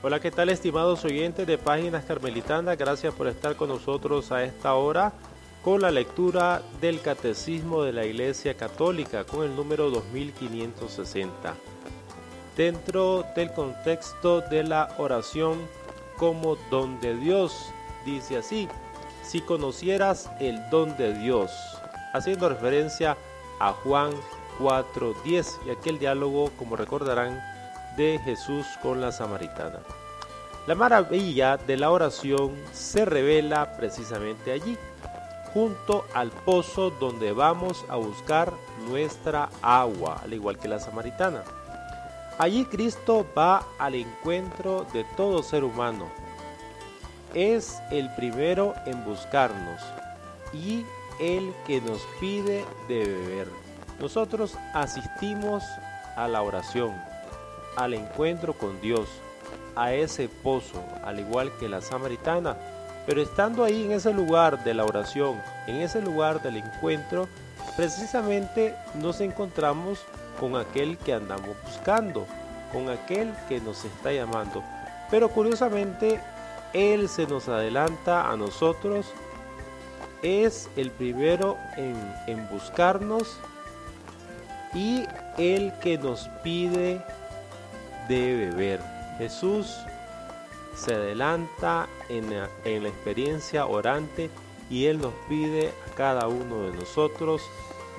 Hola, ¿qué tal estimados oyentes de Páginas Carmelitanas? Gracias por estar con nosotros a esta hora con la lectura del Catecismo de la Iglesia Católica con el número 2560. Dentro del contexto de la oración como don de Dios, dice así, si conocieras el don de Dios, haciendo referencia a Juan 4.10 y aquel diálogo, como recordarán, de Jesús con la samaritana. La maravilla de la oración se revela precisamente allí, junto al pozo donde vamos a buscar nuestra agua, al igual que la samaritana. Allí Cristo va al encuentro de todo ser humano. Es el primero en buscarnos y el que nos pide de beber. Nosotros asistimos a la oración, al encuentro con Dios, a ese pozo, al igual que la samaritana. Pero estando ahí en ese lugar de la oración, en ese lugar del encuentro, precisamente nos encontramos con aquel que andamos buscando, con aquel que nos está llamando. Pero curiosamente, Él se nos adelanta a nosotros, es el primero en, en buscarnos y el que nos pide de beber. Jesús se adelanta en la, en la, experiencia orante y Él nos pide a cada uno de nosotros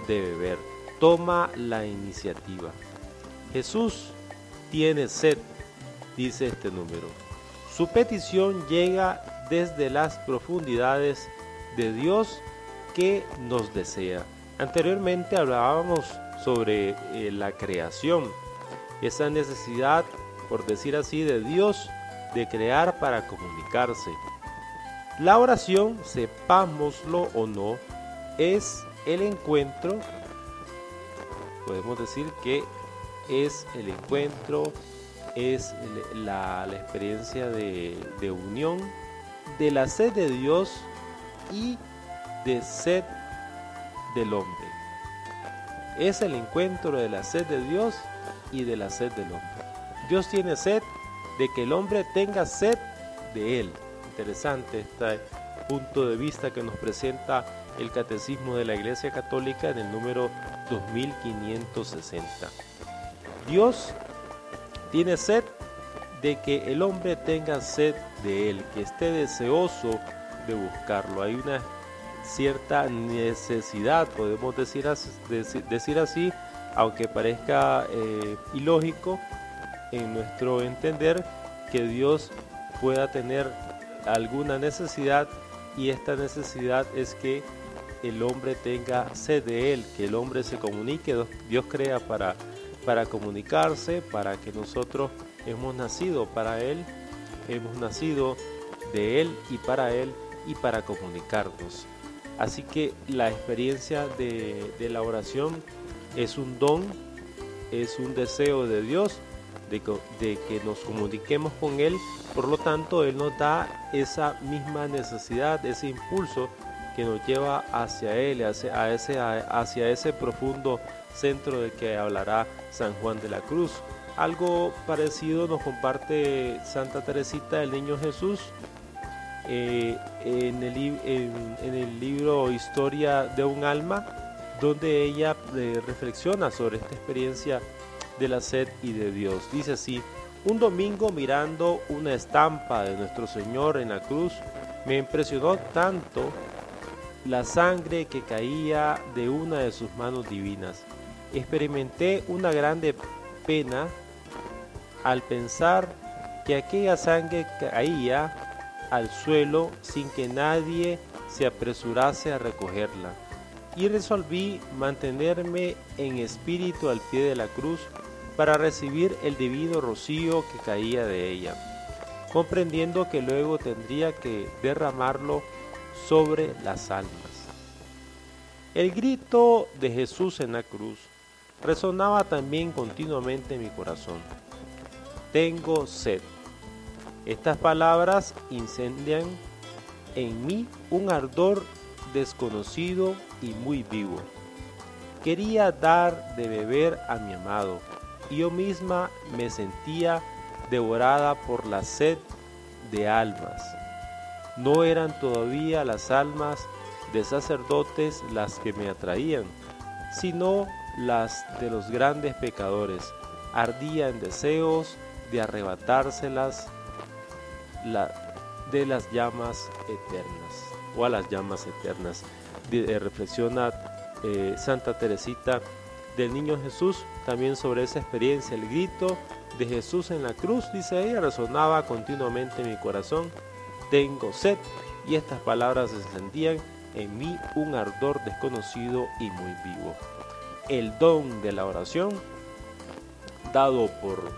de beber. Toma la iniciativa. Jesús tiene sed, dice este número. Su petición llega desde las profundidades de Dios que nos desea. Anteriormente hablábamos sobre eh, la creación, esa necesidad, por decir así, de Dios de crear para comunicarse. La oración, sepámoslo o no, es el encuentro, podemos decir que es el encuentro, es la, experiencia de unión de la sed de Dios y de sed del hombre. Es el encuentro de la sed de Dios y de la sed del hombre. Dios tiene sed de que el hombre tenga sed de él. Interesante este punto de vista que nos presenta el Catecismo de la Iglesia Católica en el número 2560. Dios tiene sed de que el hombre tenga sed de él, que esté deseoso de buscarlo. Hay una cierta necesidad, podemos decir así, decir así aunque parezca eh, ilógico en nuestro entender que Dios pueda tener alguna necesidad y esta necesidad es que el hombre tenga sed de Él, que el hombre se comunique, Dios crea para, para comunicarse, para que nosotros hemos nacido para Él, hemos nacido de Él y para Él y para comunicarnos. Así que la experiencia de, la oración es un don, es un deseo de Dios de, que nos comuniquemos con Él. Por lo tanto, Él nos da esa misma necesidad, ese impulso que nos lleva hacia Él, hacia, ese, hacia ese profundo centro de que hablará San Juan de la Cruz. Algo parecido nos comparte Santa Teresita del Niño Jesús eh, en, el, en, el, libro Historia de un alma, donde ella eh, reflexiona sobre esta experiencia de la sed y de Dios. Dice así, un domingo mirando una estampa de nuestro Señor en la cruz, me impresionó tanto la sangre que caía de una de sus manos divinas. Experimenté una grande pena al pensar que aquella sangre caía al suelo sin que nadie se apresurase a recogerla. Y resolví mantenerme en espíritu al pie de la cruz para recibir el divino rocío que caía de ella, comprendiendo que luego tendría que derramarlo sobre las almas. El grito de Jesús en la cruz resonaba también continuamente en mi corazón. Tengo sed. Estas palabras incendian en mí un ardor desconocido y muy vivo. Quería dar de beber a mi amado yo misma me sentía devorada por la sed de almas. No eran todavía las almas de sacerdotes las que me atraían, sino las de los grandes pecadores. Ardía en deseos de arrebatárselas de las llamas eternas o a las llamas eternas. Eh, reflexiona eh, Santa Teresita del Niño Jesús también sobre esa experiencia, el grito de Jesús en la cruz, dice ella, resonaba continuamente en mi corazón, tengo sed, y estas palabras encendían en mí un ardor desconocido y muy vivo. El don de la oración, dado por,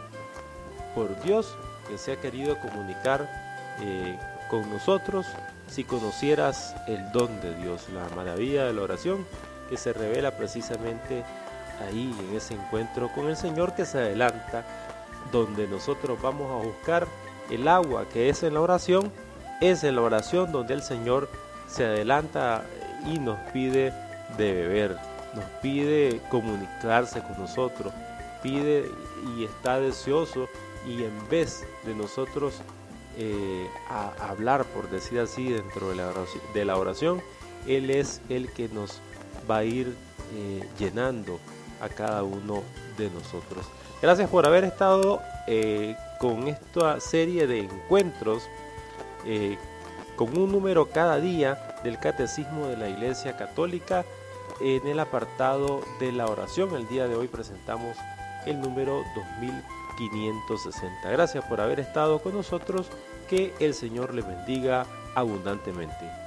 por Dios, que se ha querido comunicar eh, con nosotros, si conocieras el don de Dios, la maravilla de la oración, que se revela precisamente ahí en ese encuentro con el Señor que se adelanta, donde nosotros vamos a buscar el agua que es en la oración, es en la oración donde el Señor se adelanta y nos pide de beber, nos pide comunicarse con nosotros, pide y está deseoso y en vez de nosotros eh, hablar, por decir así, dentro de la, oración, de la oración, Él es el que nos va a ir eh, llenando a cada uno de nosotros. Gracias por haber estado eh, con esta serie de encuentros con un número cada día del Catecismo de la Iglesia Católica en el apartado de la oración. El día de hoy presentamos el número 2560. Gracias por haber estado con nosotros. Que el Señor le bendiga abundantemente.